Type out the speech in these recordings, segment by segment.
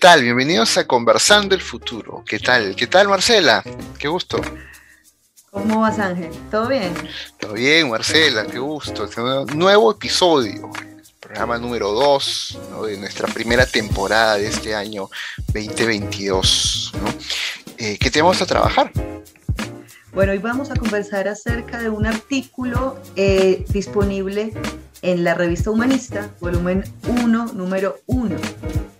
tal? Bienvenidos a Conversando el Futuro. ¿Qué tal? ¿Qué tal, Marcela? Qué gusto. ¿Cómo vas, Ángel? ¿Todo bien? Todo bien, Marcela, qué gusto. Este nuevo episodio, programa número 2 de nuestra primera temporada de este año 2022. Eh, ¿Qué tenemos a trabajar? Bueno, hoy vamos a conversar acerca de un artículo eh, disponible en la revista Humanista, volumen 1, número 1.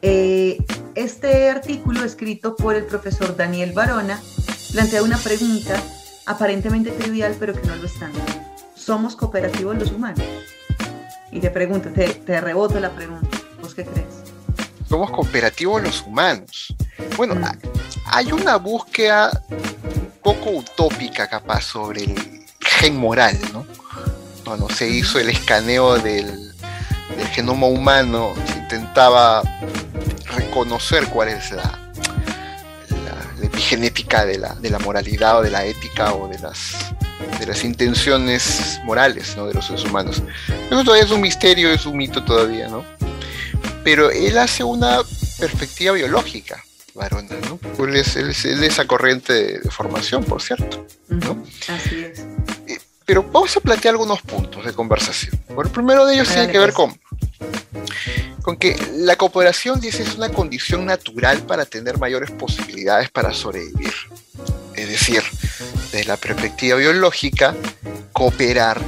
Eh, este artículo, escrito por el profesor Daniel Barona, plantea una pregunta aparentemente trivial, pero que no lo es tanto. ¿Somos cooperativos los humanos? Y te pregunto, te, te reboto la pregunta. ¿Vos qué crees? ¿Somos cooperativos los humanos? Bueno, mm. hay una búsqueda un poco utópica capaz sobre el gen moral, ¿no? Cuando se hizo el escaneo del, genoma humano, se intentaba reconocer cuál es la, epigenética de la, de la, moralidad o de la ética o de las, intenciones morales de los seres humanos. Eso todavía es un misterio, es un mito todavía, ¿no? Pero él hace una perspectiva biológica, varona, ¿no? Es, esa corriente de, formación, por cierto, pero vamos a plantear algunos puntos de conversación. Bueno, el primero de ellos tiene que ver con, con que la cooperación dice es una condición natural para tener mayores posibilidades para sobrevivir. Es decir, desde la perspectiva biológica, cooperar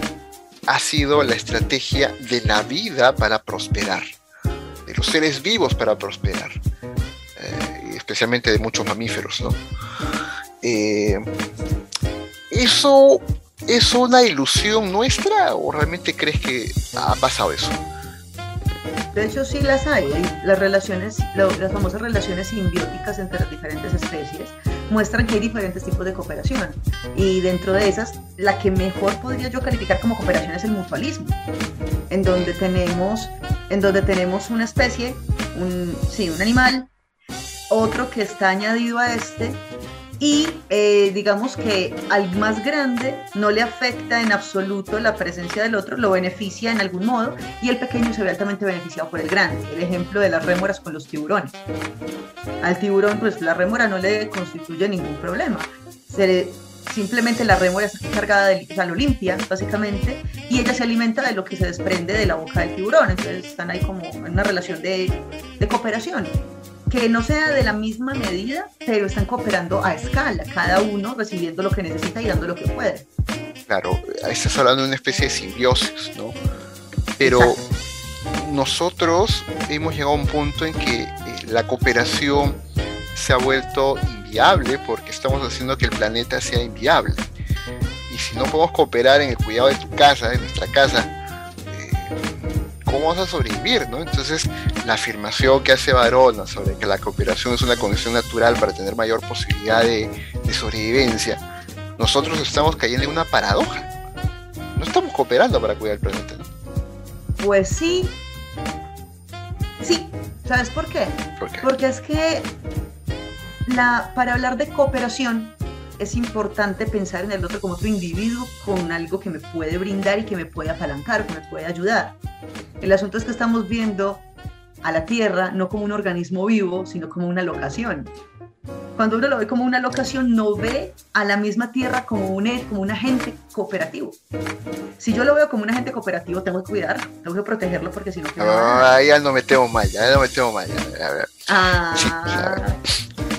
ha sido la estrategia de la vida para prosperar, de los seres vivos para prosperar, eh, especialmente de muchos mamíferos. ¿no? Eh, eso ¿Es una ilusión nuestra o realmente crees que ha pasado eso? De hecho, sí las hay. Las relaciones, las famosas relaciones simbióticas entre las diferentes especies muestran que hay diferentes tipos de cooperación. Y dentro de esas, la que mejor podría yo calificar como cooperación es el mutualismo, en donde tenemos, en donde tenemos una especie, un, sí, un animal, otro que está añadido a este y eh, digamos que al más grande no le afecta en absoluto la presencia del otro, lo beneficia en algún modo y el pequeño se ve altamente beneficiado por el grande. El ejemplo de las rémoras con los tiburones. Al tiburón, pues la rémora no le constituye ningún problema. simplemente la rémora está cargada de, o sea, limpia, básicamente, y ella se alimenta de lo que se desprende de la boca del tiburón. Entonces están ahí como en una relación de, de cooperación que no sea de la misma medida, pero están cooperando a escala, cada uno recibiendo lo que necesita y dando lo que puede. Claro, estás hablando de una especie de simbiosis, ¿no? Pero nosotros hemos llegado a un punto en que eh, la cooperación se ha vuelto inviable porque estamos haciendo que el planeta sea inviable. Y si no podemos cooperar en el cuidado de tu casa, de nuestra casa, cómo vas a sobrevivir, ¿no? Entonces, la afirmación que hace Barona sobre que la cooperación es una condición natural para tener mayor posibilidad de, sobrevivencia, nosotros estamos cayendo en una paradoja. No estamos cooperando para cuidar el planeta. Pues sí. Sí. ¿Sabes por qué? Porque es que la, para hablar de cooperación es importante pensar en el otro como otro individuo con algo que me puede brindar y que me puede apalancar, que me puede ayudar. El asunto es que estamos viendo a la Tierra no como un organismo vivo, sino como una locación. Cuando uno lo ve como una locación, no ve a la misma Tierra como un, como un agente cooperativo. Si yo lo veo como un agente cooperativo, tengo que cuidarlo, tengo que protegerlo porque si no... Ah, ya no metemos mal, ya no metemos mal. Ah.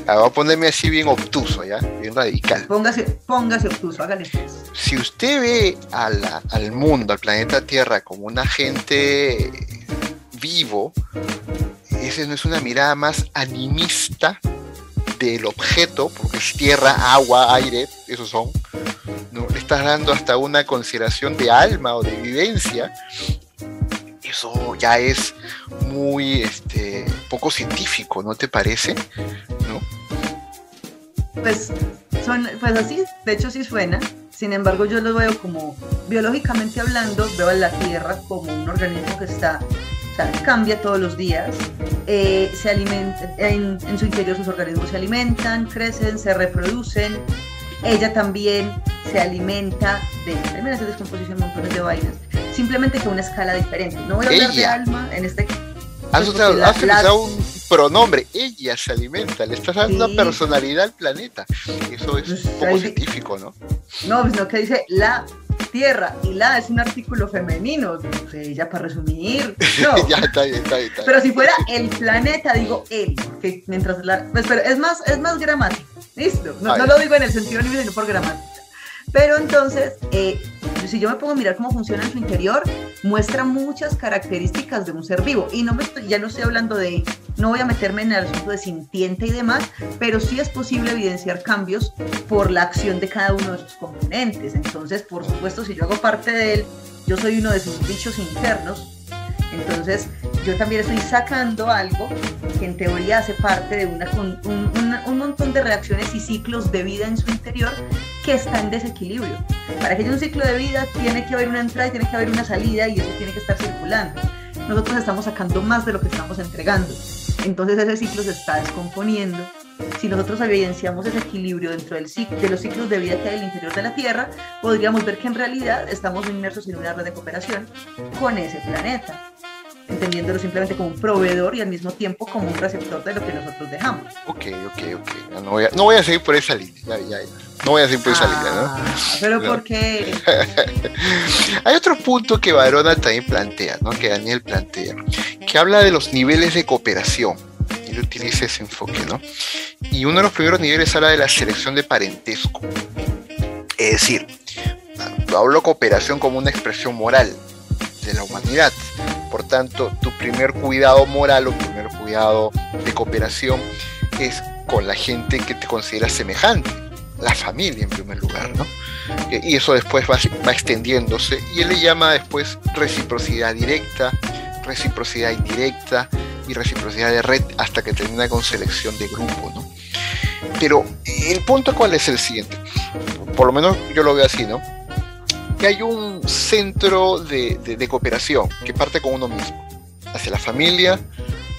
Ah, voy a ponerme así bien obtuso, ¿ya? Bien radical. Póngase, póngase obtuso, hágale. Si usted ve al mundo, al planeta Tierra, como un agente vivo, esa no es una mirada más animista del objeto, porque es tierra, agua, aire, esos son. ¿no? Le estás dando hasta una consideración de alma o de vivencia. Eso ya es muy este, poco científico, ¿no te parece? Pues, son, pues así, de hecho sí suena. Sin embargo, yo lo veo como, biológicamente hablando, veo a la Tierra como un organismo que está, o sea, cambia todos los días, eh, se alimenta, en, su interior sus organismos se alimentan, crecen, se reproducen, ella también se alimenta de, también hace descomposición montones de vainas, simplemente que una escala diferente. No voy a hablar de alma en este ¿Has, utilizado un pronombre, ella se alimenta, le estás dando una personalidad al planeta. Eso es un poco científico, ¿no? No, pues no, que dice la tierra y la es un artículo femenino, ella para resumir. No. ya está bien, está bien, Pero si fuera el planeta, digo él, que mientras la. Pues, pero es más, es más gramático, ¿listo? No, no lo digo en el sentido ni sino por gramática. Pero entonces, eh, si yo me pongo a mirar cómo funciona en su interior, muestra muchas características de un ser vivo. Y no me ya no estoy hablando de, no voy a meterme en el asunto de sintiente y demás, pero sí es posible evidenciar cambios por la acción de cada uno de sus componentes. Entonces, por supuesto, si yo hago parte de él, yo soy uno de sus bichos internos. Entonces, yo también estoy sacando algo que en teoría hace parte de una, un, montón de reacciones y ciclos de vida en su interior que está en desequilibrio. Para que haya un ciclo de vida tiene que haber una entrada y tiene que haber una salida y eso tiene que estar circulando. Nosotros estamos sacando más de lo que estamos entregando. Entonces ese ciclo se está descomponiendo. Si nosotros evidenciamos ese equilibrio dentro del ciclo, de los ciclos de vida que hay en el interior de la Tierra, podríamos ver que en realidad estamos inmersos en una red de cooperación con ese planeta entendiéndolo simplemente como un proveedor y al mismo tiempo como un receptor de lo que nosotros dejamos. Ok, ok, ok. No voy a, no voy a seguir por esa línea. Ya, ya, no voy a seguir por esa línea, ¿no? Ah, pero ¿por qué? Hay otro punto que Varona también plantea, ¿no? Que Daniel plantea, que habla de los niveles de cooperación. Él utiliza ese enfoque, ¿no? Y uno de los primeros niveles habla de la selección de parentesco. Es decir, hablo cooperación como una expresión moral de la humanidad por tanto, tu primer cuidado moral o primer cuidado de cooperación es con la gente que te considera semejante, la familia en primer lugar, ¿no? Y eso después va, extendiéndose y él le llama después reciprocidad directa, reciprocidad indirecta y reciprocidad de red hasta que termina con selección de grupo, ¿no? Pero el punto cuál es el siguiente, por lo menos yo lo veo así, ¿no? Hay un centro de, cooperación que parte con uno mismo, hacia la familia,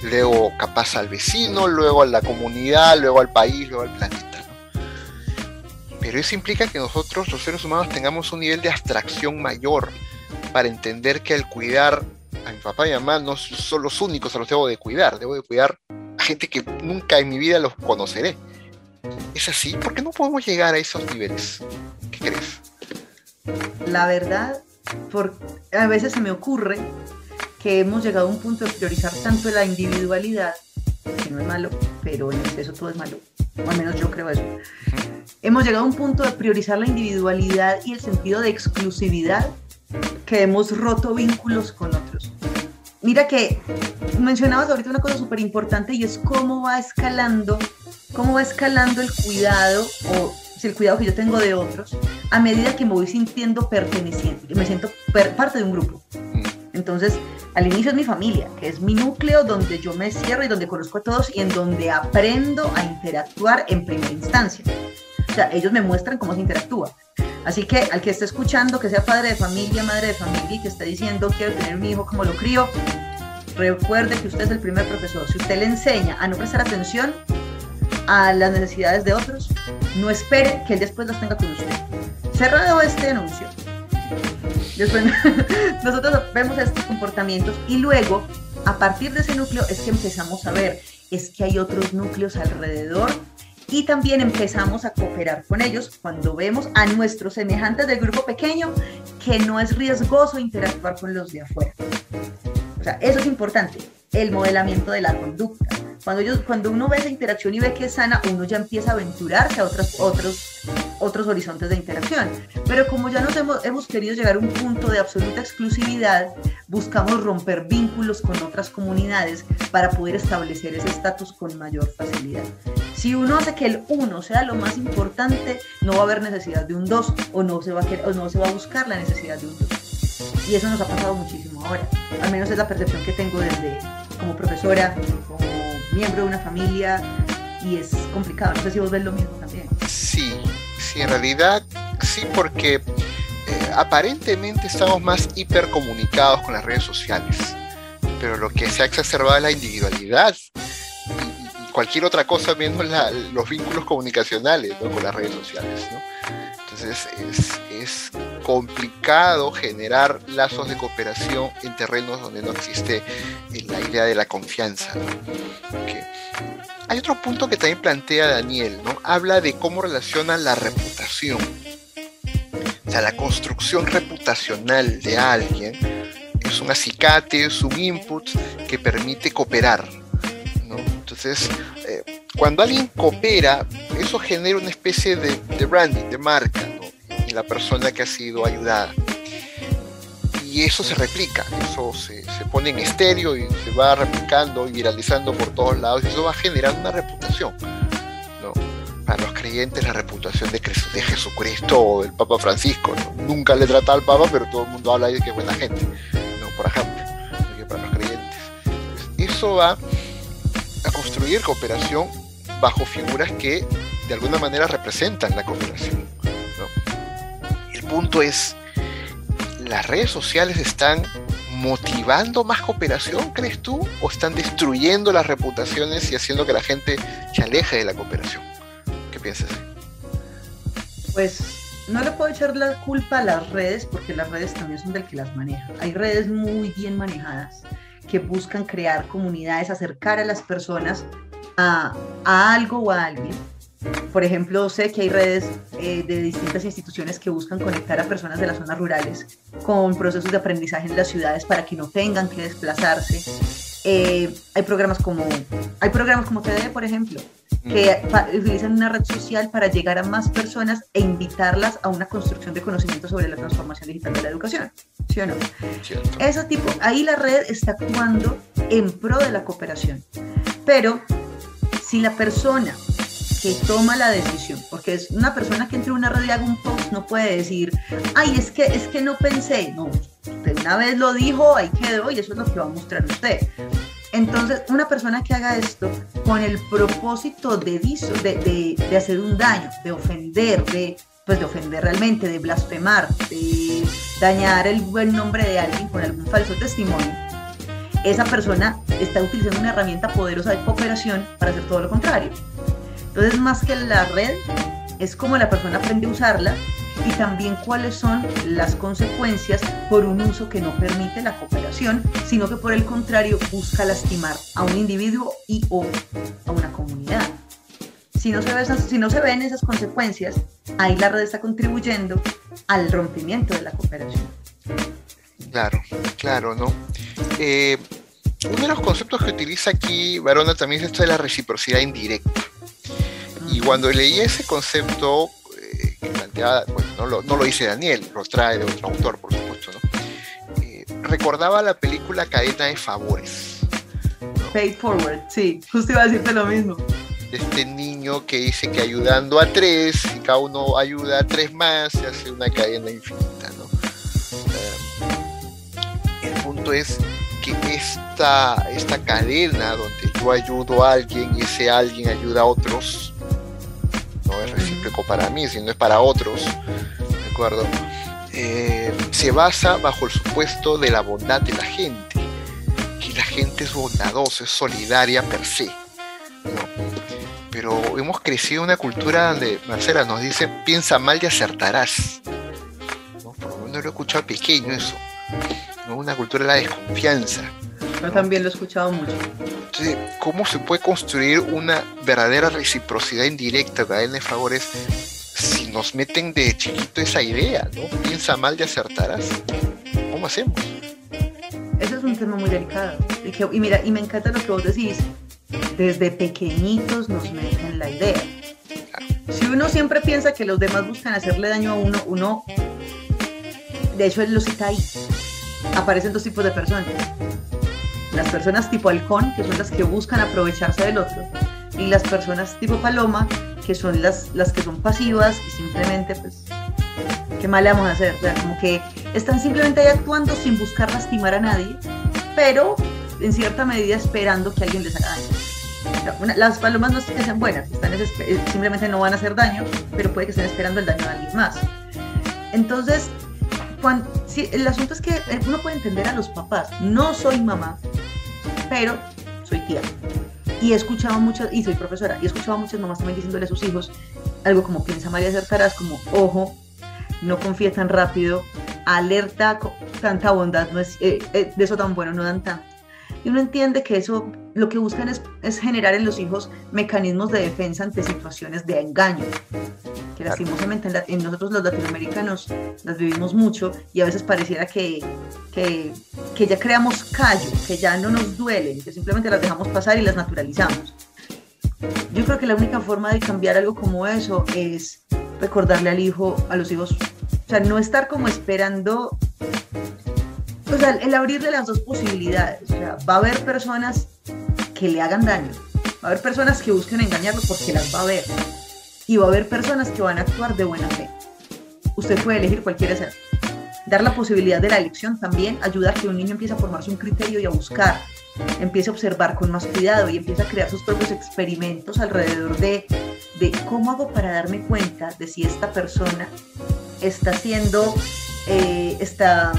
luego capaz al vecino, luego a la comunidad, luego al país, luego al planeta. Pero eso implica que nosotros, los seres humanos, tengamos un nivel de abstracción mayor para entender que al cuidar a mi papá y mi mamá no son los únicos a los que debo de cuidar, debo de cuidar a gente que nunca en mi vida los conoceré. ¿Es así? ¿Por qué no podemos llegar a esos niveles? ¿Qué crees? La verdad, por, a veces se me ocurre que hemos llegado a un punto de priorizar tanto la individualidad, que no es malo, pero en exceso todo es malo, o al menos yo creo eso. Hemos llegado a un punto de priorizar la individualidad y el sentido de exclusividad que hemos roto vínculos con otros. Mira que mencionabas ahorita una cosa súper importante y es cómo va escalando, cómo va escalando el cuidado o el cuidado que yo tengo de otros, a medida que me voy sintiendo perteneciente, me siento parte de un grupo. Mm. Entonces, al inicio es mi familia, que es mi núcleo donde yo me cierro y donde conozco a todos y en donde aprendo a interactuar en primera instancia. O sea, ellos me muestran cómo se interactúa. Así que al que esté escuchando, que sea padre de familia, madre de familia y que esté diciendo quiero tener mi hijo como lo crío, recuerde que usted es el primer profesor. Si usted le enseña a no prestar atención, a las necesidades de otros, no espere que él después las tenga con usted. Cerrado este anuncio. Después, nosotros vemos estos comportamientos y luego, a partir de ese núcleo, es que empezamos a ver, es que hay otros núcleos alrededor y también empezamos a cooperar con ellos cuando vemos a nuestros semejantes del grupo pequeño que no es riesgoso interactuar con los de afuera. O sea, eso es importante, el modelamiento de la conducta. Cuando, ellos, cuando uno ve esa interacción y ve que es sana, uno ya empieza a aventurarse a otros, otros, otros horizontes de interacción. Pero como ya nos hemos, hemos querido llegar a un punto de absoluta exclusividad, buscamos romper vínculos con otras comunidades para poder establecer ese estatus con mayor facilidad. Si uno hace que el uno sea lo más importante, no va a haber necesidad de un dos o no se va a, o no se va a buscar la necesidad de un dos. Y eso nos ha pasado muchísimo ahora. Al menos es la percepción que tengo desde como profesora, como miembro de una familia, y es complicado. No sé si vos ves lo mismo también. Sí, sí, en realidad sí, porque eh, aparentemente estamos más hipercomunicados con las redes sociales, pero lo que se ha exacerbado es la individualidad y, cualquier otra cosa menos los vínculos comunicacionales con las redes sociales. Entonces es, complicado generar lazos de cooperación en terrenos donde no existe la idea de la confianza. hay otro punto que también plantea Daniel, ¿no? Habla de cómo relaciona la reputación. O sea, la construcción reputacional de alguien es un acicate, es un input que permite cooperar. ¿no? Entonces, eh, cuando alguien coopera, eso genera una especie de, branding, de marca, en la persona que ha sido ayudada. Y eso se replica, eso se, se, pone en estéreo y se va replicando y viralizando por todos lados y eso va generando una reputación. ¿no? Para los creyentes la reputación de, de Jesucristo o del Papa Francisco. Nunca le trata al Papa, pero todo el mundo habla de que es buena gente, ¿no? por ejemplo, para los creyentes. Eso va a construir cooperación bajo figuras que de alguna manera representan la cooperación. El punto es, ¿las redes sociales están motivando más cooperación, crees tú? ¿O están destruyendo las reputaciones y haciendo que la gente se aleje de la cooperación? ¿Qué piensas? Pues no le puedo echar la culpa a las redes porque las redes también son del que las maneja. Hay redes muy bien manejadas que buscan crear comunidades, acercar a las personas a, algo o a alguien. Por ejemplo, sé que hay redes eh, de distintas instituciones que buscan conectar a personas de las zonas rurales con procesos de aprendizaje en las ciudades para que no tengan que desplazarse. Eh, hay programas como hay programas como TD, por ejemplo, que utilizan una red social para llegar a más personas e invitarlas a una construcción de conocimiento sobre la transformación digital de la educación. ¿Sí o no? Ese tipo, ahí la red está actuando en pro de la cooperación. Pero si la persona que toma la decisión, porque es una persona que entre una red y haga un post, no puede decir, ay, es que, es que no pensé, no, usted una vez lo dijo, ahí quedó y eso es lo que va a mostrar usted. Entonces, una persona que haga esto con el propósito de, de, de, hacer un daño, de ofender, de, pues de ofender realmente, de blasfemar, de dañar el buen nombre de alguien con algún falso testimonio, esa persona está utilizando una herramienta poderosa de cooperación para hacer todo lo contrario. Entonces, más que la red, es como la persona aprende a usarla y también cuáles son las consecuencias por un uso que no permite la cooperación, sino que por el contrario busca lastimar a un individuo y o a una comunidad. Si no, se si no se ven esas consecuencias, ahí la red está contribuyendo al rompimiento de la cooperación. Claro, claro, ¿no? Eh, uno de los conceptos que utiliza aquí Barona también es esto de la reciprocidad indirecta. Y cuando leí ese concepto, eh, que planteaba, bueno, no lo, no lo, dice Daniel, lo trae de otro autor, por supuesto, ¿no? Eh, recordaba la película Cadena de Favores. Pay Forward, sí, justo iba a decirte lo mismo. Este niño que dice que ayudando a tres, y cada uno ayuda a tres más, se hace una cadena infinita, ¿no? el punto es que esta, esta cadena donde yo ayudo a alguien y ese alguien ayuda a otros, no para mí, sino es para otros, ¿de acuerdo? Eh, se basa bajo el supuesto de la bondad de la gente, que la gente es bondadosa, es solidaria per se. Pero hemos crecido en una cultura donde Marcela nos dice, piensa mal y acertarás. ¿no? Por lo menos lo he escuchado pequeño eso una cultura de la desconfianza. Yo también lo he escuchado mucho. Entonces, ¿cómo se puede construir una verdadera reciprocidad indirecta, cadena de favores, si nos meten de chiquito esa idea, ¿no? Piensa mal y acertarás. ¿Cómo hacemos? Eso es un tema muy delicado. Y, mira, y me encanta lo que vos decís. Desde pequeñitos nos meten la idea. Si uno siempre piensa que los demás buscan hacerle daño a uno, uno, de hecho, él lo cita ahí aparecen dos tipos de personas. Las personas tipo halcón, que son las que buscan aprovecharse del otro, y las personas tipo paloma, que son las, las que son pasivas y simplemente, pues, ¿qué mal vamos a hacer? como que están simplemente ahí actuando sin buscar lastimar a nadie, pero en cierta medida esperando que alguien les haga daño. las palomas no es que sean buenas, están simplemente no van a hacer daño, pero puede que estén esperando el daño de alguien más. Entonces, sí, el asunto es que eh, uno puede entender a los papás. No soy mamá, pero soy tía. Y he escuchado muchas, y soy profesora, y he escuchado a muchas mamás también diciéndole a sus hijos algo como piensa María Cercaras, como ojo, no confíe tan rápido, alerta, tanta bondad, no es, eh, eh, de eso tan bueno no dan tanto. Y uno entiende que eso lo que buscan es, es generar en los hijos mecanismos de defensa ante situaciones de engaño, que lastimosamente en, nosotros los latinoamericanos las vivimos mucho y a veces pareciera que, que, que ya creamos callo, que ya no nos duelen, que simplemente las dejamos pasar y las naturalizamos. Yo creo que la única forma de cambiar algo como eso es recordarle al hijo, a los hijos, o sea, no estar como esperando, o sea, el abrirle las dos posibilidades, o sea, va a haber personas que le hagan daño, va a haber personas que busquen engañarlo porque las va a ver, y va a haber personas que van a actuar de buena fe. Usted puede elegir cualquiera ser. Dar la posibilidad de la elección también ayuda a que un niño empiece a formarse un criterio y a buscar, empiece a observar con más cuidado y empiece a crear sus propios experimentos alrededor de, de cómo hago para darme cuenta de si esta persona está haciendo, eh, está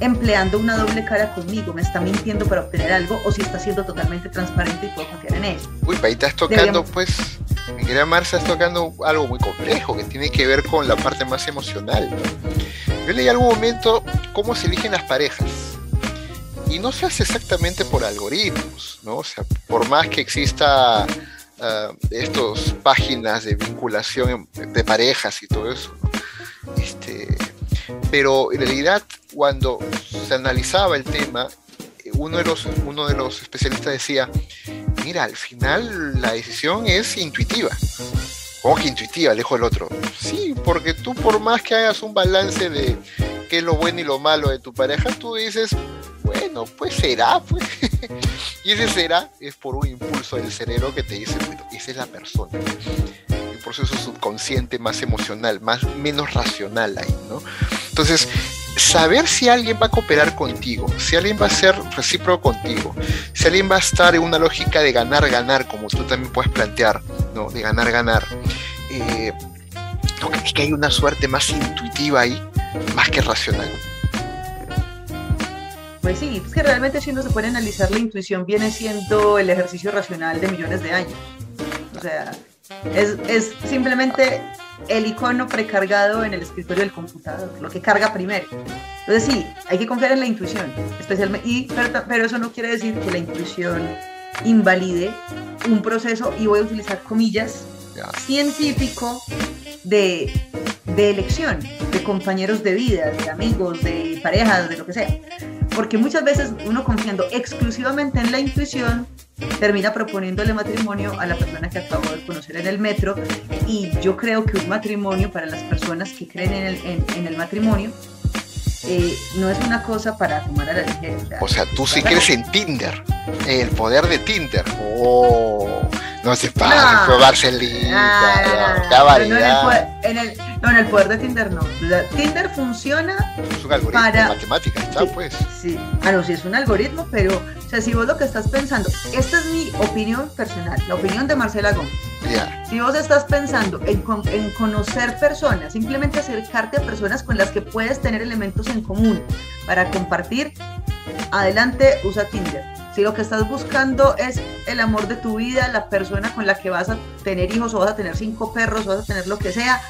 empleando una doble cara conmigo, me está mintiendo para obtener algo o si está siendo totalmente transparente y puedo confiar en él. Uy, ahí estás tocando, pues, mi querida Marcia, estás tocando algo muy complejo que tiene que ver con la parte más emocional. Yo leí algún momento cómo se eligen las parejas y no se hace exactamente por algoritmos, ¿no? O sea, por más que exista uh, estos páginas de vinculación de parejas y todo eso, este, pero en realidad cuando se analizaba el tema, uno de los, uno de los especialistas decía, mira, al final la decisión es intuitiva. ¿Cómo que intuitiva? Dijo el otro. Sí, porque tú por más que hagas un balance de qué es lo bueno y lo malo de tu pareja, tú dices, bueno, pues será, pues. y ese será es por un impulso del cerebro que te dice, bueno, esa es la persona. Un proceso subconsciente más emocional, más, menos racional ahí, ¿no? Entonces, saber si alguien va a cooperar contigo, si alguien va a ser recíproco contigo, si alguien va a estar en una lógica de ganar, ganar, como tú también puedes plantear, ¿no? De ganar, ganar. Eh, que hay una suerte más intuitiva ahí, más que racional. Pues sí, es que realmente si uno se puede analizar, la intuición viene siendo el ejercicio racional de millones de años. O sea, es simplemente el icono precargado en el escritorio del computador, lo que carga primero. Entonces sí, hay que confiar en la intuición, especialmente, y, pero, eso no quiere decir que la intuición invalide un proceso, y voy a utilizar comillas, científico de, de elección, de compañeros de vida, de amigos, de parejas, de lo que sea. Porque muchas veces uno confiando exclusivamente en la intuición termina proponiéndole matrimonio a la persona que acabo de conocer en el metro y yo creo que un matrimonio para las personas que creen en el, en, el matrimonio eh, no es una cosa para tomar a la ligera. O sea, tú sí crees en Tinder, el poder de Tinder. Oh, no se para probarse el link. No, en el, no, en el poder de Tinder no. Tinder funciona es un algoritmo para matemática, está pues. Sí. Ah, no, sí es un algoritmo, pero o sea, si vos lo que estás pensando, esta es mi opinión personal, la opinión de Marcela Gómez. Si vos estás pensando en, en, conocer personas, simplemente acercarte a personas con las que puedes tener elementos en común para compartir, adelante usa Tinder. Si lo que estás buscando es el amor de tu vida, la persona con la que vas a tener hijos o vas a tener cinco perros o vas a tener lo que sea,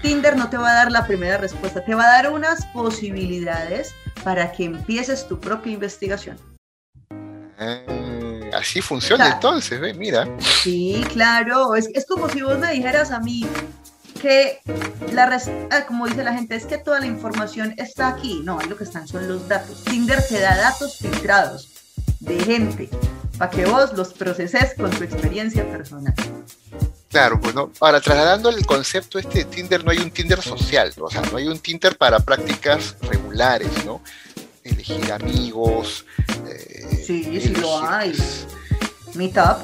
Tinder no te va a dar la primera respuesta, te va a dar unas posibilidades para que empieces tu propia investigación. Ah, así funciona entonces, ¿ve? mira. Sí, claro, es, es como si vos me dijeras a mí, que la ah, como dice la gente, es que toda la información está aquí. No, lo que están son los datos. Tinder te da datos filtrados de gente para que vos los proceses con tu experiencia personal. Claro, bueno, ahora trasladando el concepto este de Tinder, no hay un Tinder social, o sea, no hay un Tinder para prácticas regulares, ¿no? Elegir amigos. Eh, sí, sí lo hay. Meetup.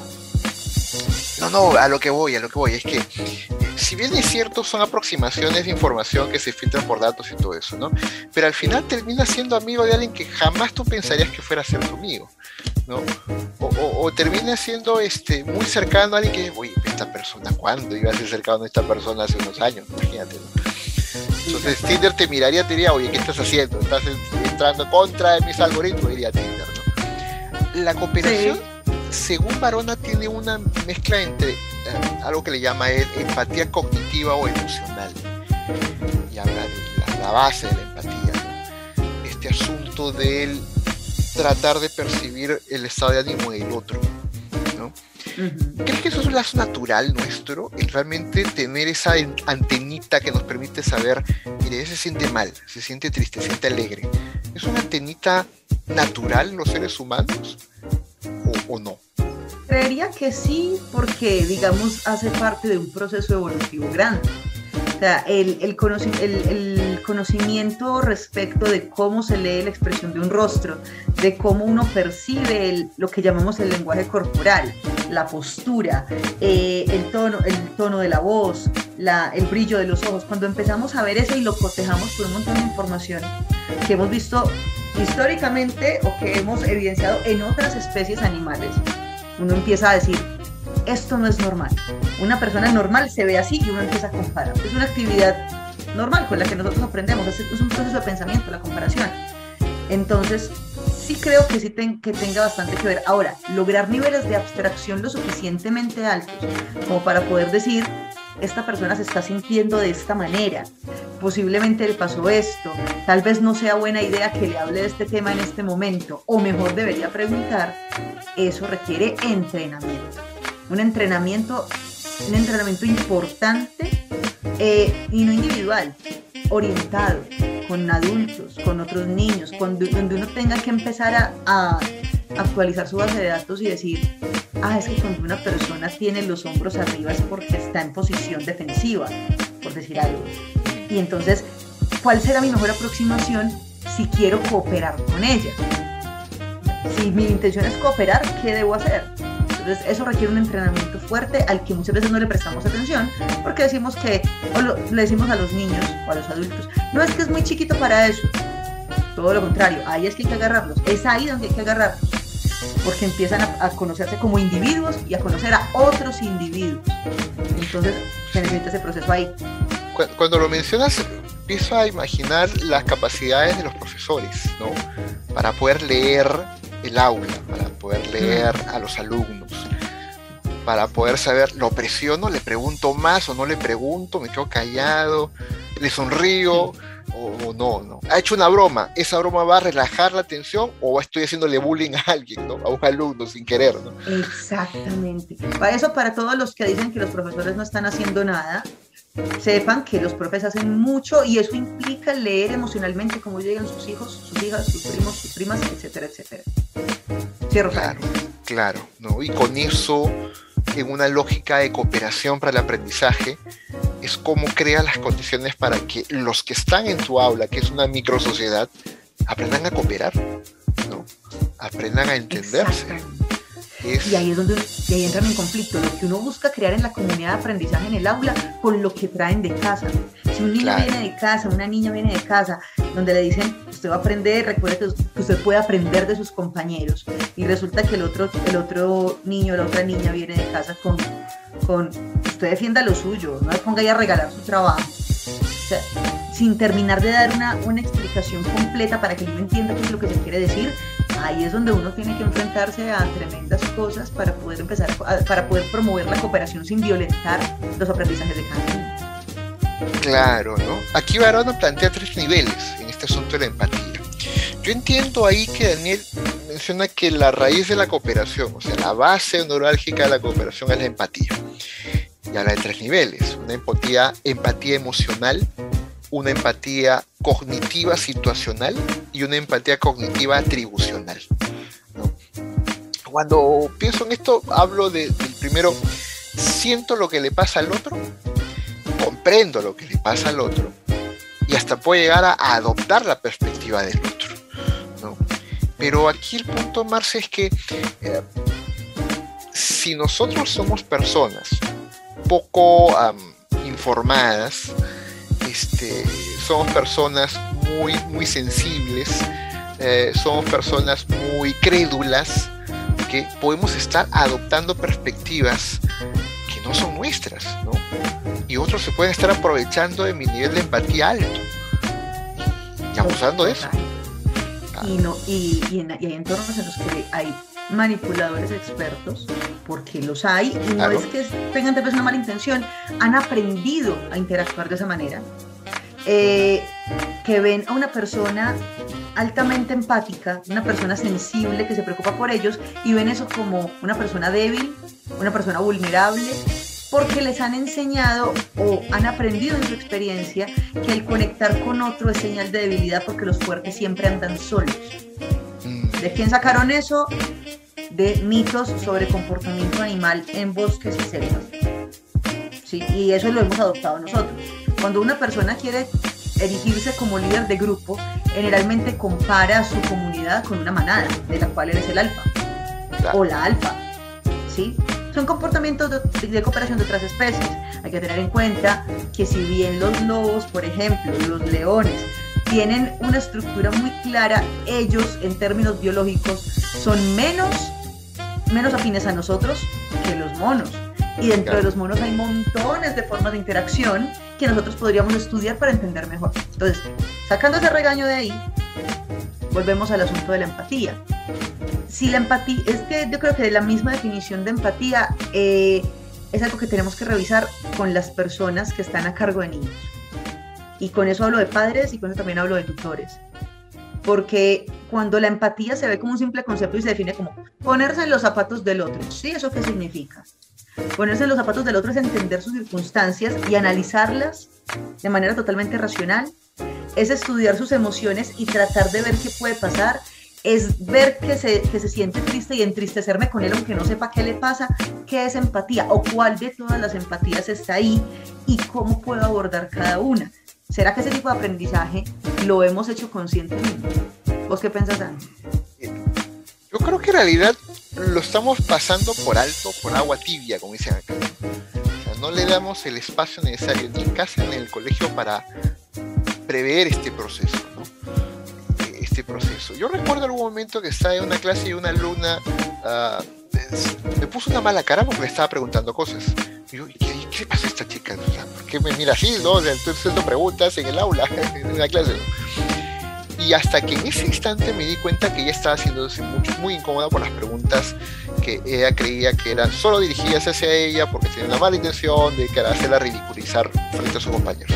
No, no, a lo que voy, a lo que voy, es que si bien es cierto, son aproximaciones de información que se filtran por datos y todo eso, ¿no? Pero al final termina siendo amigo de alguien que jamás tú pensarías que fuera a ser tu amigo, ¿no? O, termina siendo este, muy cercano a alguien que, oye, esta persona, ¿cuándo iba a ser cercano a esta persona hace unos años? Imagínate, ¿no? Entonces Tinder te miraría, te diría, oye, ¿qué estás haciendo? Estás entrando contra de mis algoritmos, diría Tinder, ¿no? La cooperación, según Barona, tiene una mezcla entre eh, algo que le llama él empatía cognitiva o emocional. Y habla de la, base de la empatía. Este asunto del tratar de percibir el estado de ánimo del otro. ¿no? ¿Crees que eso es un lazo natural nuestro? El realmente tener esa antenita que nos permite saber, mire, se siente mal, se siente triste, se siente alegre. ¿Es una antenita natural en los seres humanos o, no? Creería que sí, porque digamos hace parte de un proceso evolutivo grande. O sea, el, el, conocimiento respecto de cómo se lee la expresión de un rostro, de cómo uno percibe lo que llamamos el lenguaje corporal, la postura, eh, el, tono, el tono de la voz, la, el brillo de los ojos. Cuando empezamos a ver eso y lo cotejamos por un montón de información que hemos visto históricamente o que hemos evidenciado en otras especies animales, uno empieza a decir, esto no es normal. Una persona normal se ve así y uno empieza a comparar. Es una actividad normal con la que nosotros aprendemos, es, un proceso de pensamiento, la comparación. Entonces, sí creo que sí que tenga bastante que ver. Ahora, lograr niveles de abstracción lo suficientemente altos como para poder decir, esta persona se está sintiendo de esta manera, posiblemente le pasó esto, tal vez no sea buena idea que le hable de este tema en este momento, o mejor debería preguntar, eso requiere entrenamiento un entrenamiento, un entrenamiento importante eh, y no individual, orientado con adultos, con otros niños, donde uno tenga que empezar a, actualizar su base de datos y decir, ah, es que cuando una persona tiene los hombros arriba es porque está en posición defensiva, por decir algo. Y entonces, ¿cuál será mi mejor aproximación si quiero cooperar con ella? Si mi intención es cooperar, ¿qué debo hacer? Entonces eso requiere un entrenamiento fuerte al que muchas veces no le prestamos atención porque decimos que, o le decimos a los niños o a los adultos, no es que es muy chiquito para eso. Todo lo contrario, ahí es que hay que agarrarlos. Es ahí donde hay que agarrarlos. Porque empiezan a, conocerse como individuos y a conocer a otros individuos. Entonces se necesita ese proceso ahí. Cuando lo mencionas, empiezo a imaginar las capacidades de los profesores, ¿no? Para poder leer el aula, para poder leer a los alumnos, para poder saber, lo presiono, le pregunto más o no le pregunto, me quedo callado, le sonrío o, no, no. Ha hecho una broma, esa broma va a relajar la tensión o estoy haciéndole bullying a alguien, ¿no? A un alumno sin querer, ¿no? Exactamente. Para eso, para todos los que dicen que los profesores no están haciendo nada, sepan que los profes hacen mucho y eso implica leer emocionalmente cómo llegan sus hijos, sus hijas, sus primos, sus primas, etcétera, etcétera. Cierro. Claro, claro, ¿no? Y con eso, en una lógica de cooperación para el aprendizaje, es como crea las condiciones para que los que están en tu aula, que es una micro sociedad, aprendan a cooperar, ¿no? Aprendan a entenderse. Y ahí es donde ahí entran en conflicto lo que uno busca crear en la comunidad de aprendizaje en el aula con lo que traen de casa. Si un niño viene de casa, una niña viene de casa, donde le dicen, usted va a aprender, recuerde que usted puede aprender de sus compañeros. Y resulta que el otro, el otro niño, la otra niña viene de casa con, con usted defienda lo suyo, no le ponga ahí a regalar su trabajo. O sea, sin terminar de dar una, una explicación completa para que niño entienda qué es lo que se quiere decir, ahí es donde uno tiene que enfrentarse a tremendas cosas para poder empezar, para poder promover la cooperación sin violentar los aprendizajes de cada niño. Claro, ¿no? Aquí Barona plantea tres niveles en este asunto de la empatía. Yo entiendo ahí que Daniel menciona que la raíz de la cooperación, o sea, la base neurálgica de la cooperación es la empatía. Y habla de tres niveles, una empatía, empatía emocional, una empatía cognitiva situacional y una empatía cognitiva atribucional. Cuando pienso en esto, hablo de, del primero, siento lo que le pasa al otro, comprendo lo que le pasa al otro y hasta puedo llegar a, adoptar la perspectiva del otro. Pero aquí el punto, Marce, es que eh, si nosotros somos personas poco informadas, este, somos personas muy, muy sensibles, eh, somos personas muy crédulas, que podemos estar adoptando perspectivas que no son nuestras. Y otros se pueden estar aprovechando de mi nivel de empatía alto y abusando de eso. Y, no, y, y, hay entornos en los que hay manipuladores expertos, porque los hay, y no es que tengan tal vez una mala intención, han aprendido a interactuar de esa manera, eh, que ven a una persona altamente empática, una persona sensible que se preocupa por ellos y ven eso como una persona débil, una persona vulnerable, porque les han enseñado o han aprendido en su experiencia que el conectar con otro es señal de debilidad porque los fuertes siempre andan solos. Mm. ¿De quién sacaron eso? De mitos sobre comportamiento animal en bosques y selvas. ¿Sí? Y eso lo hemos adoptado nosotros. Cuando una persona quiere erigirse como líder de grupo, generalmente compara a su comunidad con una manada, de la cual eres el alfa o la alfa. ¿sí? Son comportamientos de, cooperación de otras especies. Hay que tener en cuenta que si bien los lobos, por ejemplo, los leones, tienen una estructura muy clara, ellos en términos biológicos son menos, menos afines a nosotros que los monos. Y dentro de los monos hay montones de formas de interacción que nosotros podríamos estudiar para entender mejor. Entonces, sacando ese regaño de ahí, volvemos al asunto de la empatía. Si la empatía, es que yo creo que la misma definición de empatía eh, es algo que tenemos que revisar con las personas que están a cargo de niños. Y con eso hablo de padres y con eso también hablo de tutores. Porque cuando la empatía se ve como un simple concepto y se define como ponerse en los zapatos del otro, ¿sí? ¿Eso qué significa? Ponerse en los zapatos del otro es entender sus circunstancias y analizarlas de manera totalmente racional. Es estudiar sus emociones y tratar de ver qué puede pasar. Es ver que se, que se siente triste y entristecerme con él aunque no sepa qué le pasa, qué es empatía o cuál de todas las empatías está ahí y cómo puedo abordar cada una. ¿Será que ese tipo de aprendizaje lo hemos hecho conscientemente? ¿Vos qué pensás, Dani? Yo creo que en realidad lo estamos pasando por alto, por agua tibia, como dicen acá. O sea, no le damos el espacio necesario ni en casa ni en el colegio para prever este proceso, ¿no? Este proceso. Yo recuerdo algún momento que estaba en una clase y una alumna uh, me puso una mala cara porque me estaba preguntando cosas. Y yo, ¿qué, qué pasa a esta chica? O sea, ¿Por qué me mira así? ¿no? Entonces haciendo preguntas en el aula, en una clase. y hasta que en ese instante me di cuenta que ella estaba haciéndose muy, muy incómoda por las preguntas que ella creía que eran solo dirigidas hacia ella porque tenía una mala intención de que hacerla ridiculizar frente a sus compañeros.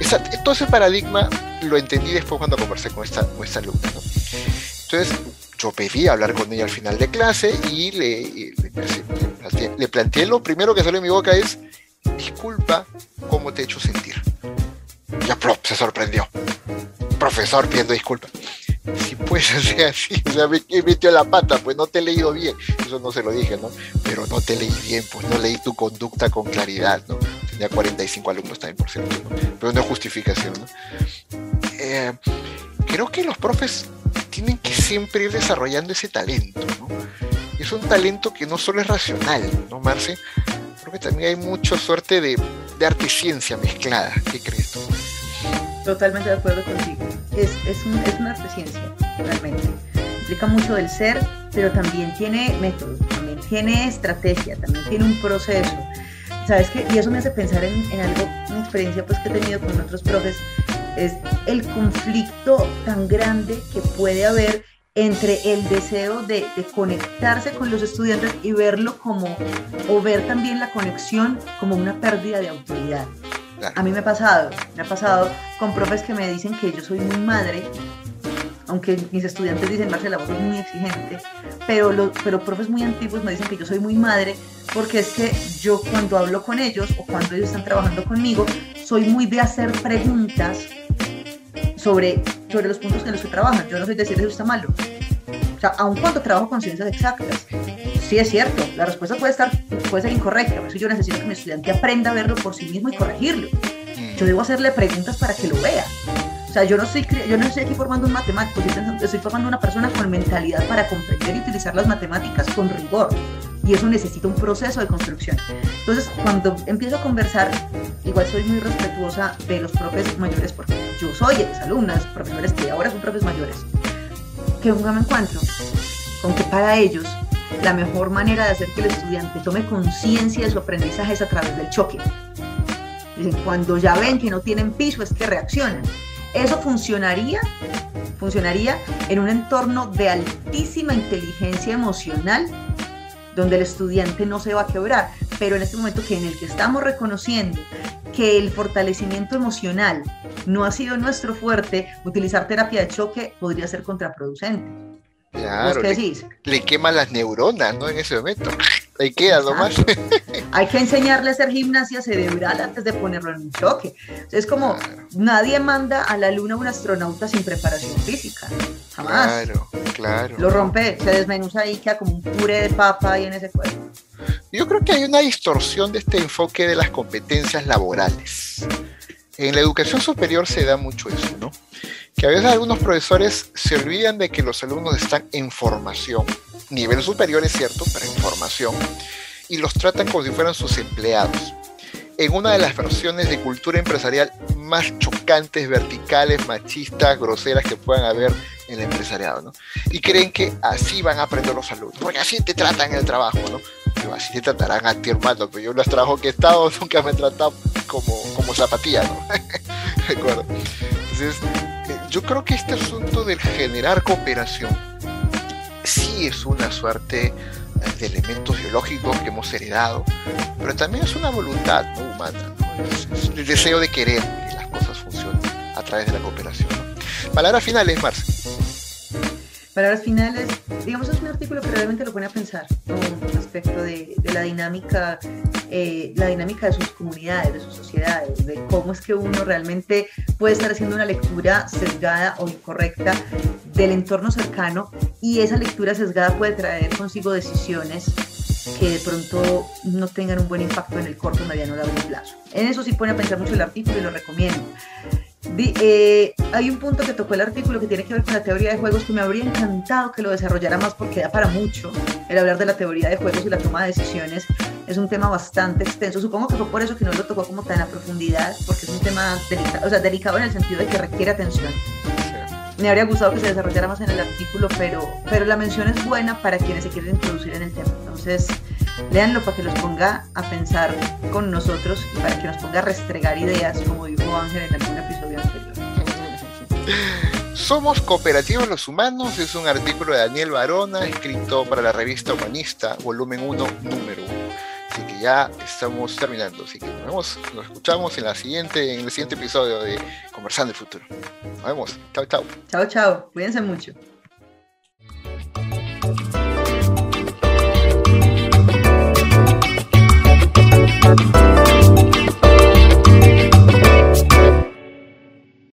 Esa, todo ese paradigma lo entendí después cuando conversé con esta, con alumna. Entonces, yo pedí hablar con ella al final de clase y le, le, planteé, lo primero que salió de mi boca es, disculpa cómo te he hecho sentir. Ya, prop, se sorprendió profesor pidiendo disculpas. Si puede ser así, o sea, me metió la pata, pues no te he leído bien. Eso no se lo dije, ¿no? Pero no te leí bien, pues no leí tu conducta con claridad, ¿no? Tenía 45 alumnos también, por cierto. Pero no justificación, ¿no? Eh, creo que los profes tienen que siempre ir desarrollando ese talento, ¿no? Es un talento que no solo es racional, ¿no, Marce? Creo que también hay mucha suerte de, de arte y ciencia mezclada. ¿Qué crees tú? Totalmente de acuerdo contigo. Es, es, un, es una arte ciencia, realmente. Implica mucho del ser, pero también tiene método, también tiene estrategia, también tiene un proceso. ¿Sabes qué? Y eso me hace pensar en, en algo, una experiencia pues, que he tenido con otros profes, es el conflicto tan grande que puede haber entre el deseo de, de, conectarse con los estudiantes y verlo como, o ver también la conexión como una pérdida de autoridad. A mí me ha pasado, me ha pasado con profes que me dicen que yo soy muy madre, aunque mis estudiantes dicen, Marcela, vos sos muy exigente, pero, los, pero profes muy antiguos me dicen que yo soy muy madre, porque es que yo cuando hablo con ellos o cuando ellos están trabajando conmigo, soy muy de hacer preguntas sobre, sobre los puntos en los que trabajan. Yo no soy de decirles eso está malo. O sea, aun cuando trabajo con ciencias exactas, sí es cierto, la respuesta puede, estar, puede ser incorrecta, por eso yo necesito que mi estudiante aprenda a verlo por sí mismo y corregirlo. Yo debo hacerle preguntas para que lo vea. O sea, yo no estoy, yo no estoy aquí formando un matemático, estoy formando una persona con mentalidad para comprender y utilizar las matemáticas con rigor. Y eso necesita un proceso de construcción. Entonces, cuando empiezo a conversar, igual soy muy respetuosa de los profes mayores, porque yo soy exalumnas, profesores que ahora son profes mayores. Que nunca me encuentro con que para ellos la mejor manera de hacer que el estudiante tome conciencia de su aprendizaje es a través del choque. Dicen, cuando ya ven que no tienen piso es que reaccionan. Eso funcionaría, funcionaría en un entorno de altísima inteligencia emocional donde el estudiante no se va a quebrar, pero en este momento que en el que estamos reconociendo que el fortalecimiento emocional no ha sido nuestro fuerte, utilizar terapia de choque podría ser contraproducente. Claro, le, le, quema las neuronas, ¿no? En ese momento. Ahí queda nomás. Hay que enseñarle a hacer gimnasia cerebral antes de ponerlo en un choque. Es como nadie manda a la luna un astronauta sin preparación física. Jamás. Claro, claro. Lo rompe, se desmenuza ahí, queda como un puré de papa ahí en ese cuerpo. Yo creo que hay una distorsión de este enfoque de las competencias laborales. En la educación superior se da mucho eso, ¿no? Que a veces algunos profesores se olvidan de que los alumnos están en formación. Nivel superior es cierto, pero en formación. Y los tratan como si fueran sus empleados. En una de las versiones de cultura empresarial más chocantes, verticales, machistas, groseras que puedan haber en el empresariado, ¿no? Y creen que así van a aprender los alumnos, porque así te tratan en el trabajo, ¿no? así te tratarán a ti, hermano, pero yo los trabajos que he estado nunca me he tratado como, como zapatilla, ¿no? Entonces, eh, yo creo que este asunto del generar cooperación sí es una suerte eh, de elementos biológicos que hemos heredado, pero también es una voluntad humana, el deseo de querer que las cosas funcionen a través de la cooperación. Palabras finales, Marce palabras finales, digamos, es un artículo que realmente lo pone a pensar respecto de, la dinámica, eh, la dinámica de sus comunidades, de sus sociedades, de cómo es que uno realmente puede estar haciendo una lectura sesgada o incorrecta del entorno cercano y esa lectura sesgada puede traer consigo decisiones que de pronto no tengan un buen impacto en el corto, mediano largo plazo. En eso sí pone a pensar mucho el artículo y lo recomiendo. Eh, hay un punto que tocó el artículo que tiene que ver con la teoría de juegos que me habría encantado que lo desarrollara más porque da para mucho el hablar de la teoría de juegos y la toma de decisiones. Es un tema bastante extenso. Supongo que fue por eso que no lo tocó como tan a profundidad, porque es un tema delicado, o sea, delicado en el sentido de que requiere atención. Me habría gustado que se desarrollara más en el artículo, pero, pero la mención es buena para quienes se quieren introducir en el tema. Entonces, léanlo para que los ponga a pensar con nosotros y para que nos ponga a restregar ideas, como dijo Ángel en algún episodio anterior. Somos cooperativos los humanos es un artículo de Daniel Barona escrito para la revista Humanista, volumen 1, número 1. Así que ya estamos terminando. Así que nos vemos, nos escuchamos en la siguiente, en el siguiente episodio de Conversando el Futuro. Nos vemos. Chao, chao. Chao, chao. Cuídense mucho. Thank